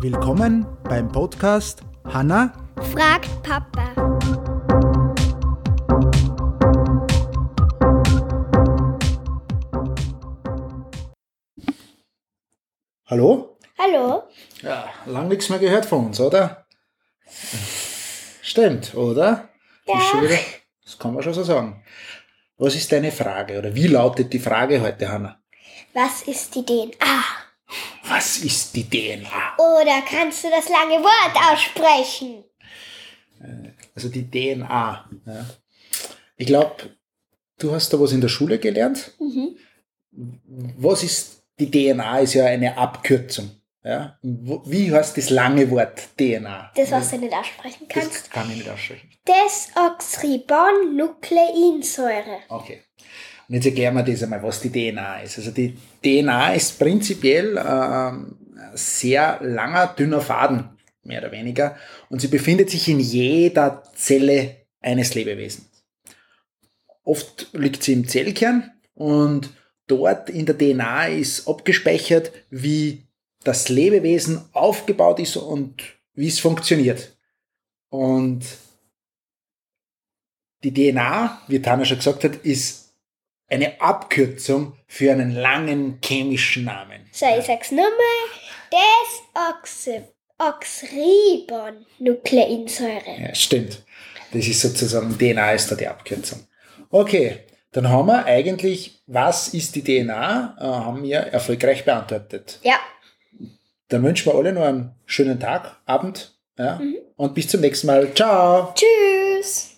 Willkommen beim Podcast Hanna fragt Papa. Hallo? Hallo? Ja, lang nichts mehr gehört von uns, oder? Stimmt, oder? Ja. Wieder- Das kann man schon so sagen. Was ist deine Frage oder wie lautet die Frage heute, Hanna? Was ist die DNA? Was ist die DNA? Oder kannst du das lange Wort aussprechen? Also die DNA. Ja. Ich glaube, du hast da was in der Schule gelernt. Mhm. Was ist die DNA? Ist ja eine Abkürzung. Ja? Wie heißt das lange Wort DNA? Das, was du nicht aussprechen kannst. Das kann ich nicht aussprechen. Desoxyribonukleinsäure. Okay. Und jetzt erklären wir das einmal, was die DNA ist. Also die DNA ist prinzipiell ähm, sehr langer, dünner Faden, mehr oder weniger. Und sie befindet sich in jeder Zelle eines Lebewesens. Oft liegt sie im Zellkern und dort in der DNA ist abgespeichert, wie das Lebewesen aufgebaut ist und wie es funktioniert. Und die DNA, wie Tana schon gesagt hat, ist eine Abkürzung für einen langen chemischen Namen. So, ich sag's nochmal. Desoxyribonukleinsäure. Ja, stimmt. Das ist sozusagen DNA ist da die Abkürzung. Okay, dann haben wir eigentlich, was ist die DNA, äh, haben wir erfolgreich beantwortet. Ja. Dann wünschen wir alle noch einen schönen Tag, Abend ja, und bis zum nächsten Mal. Ciao! Tschüss.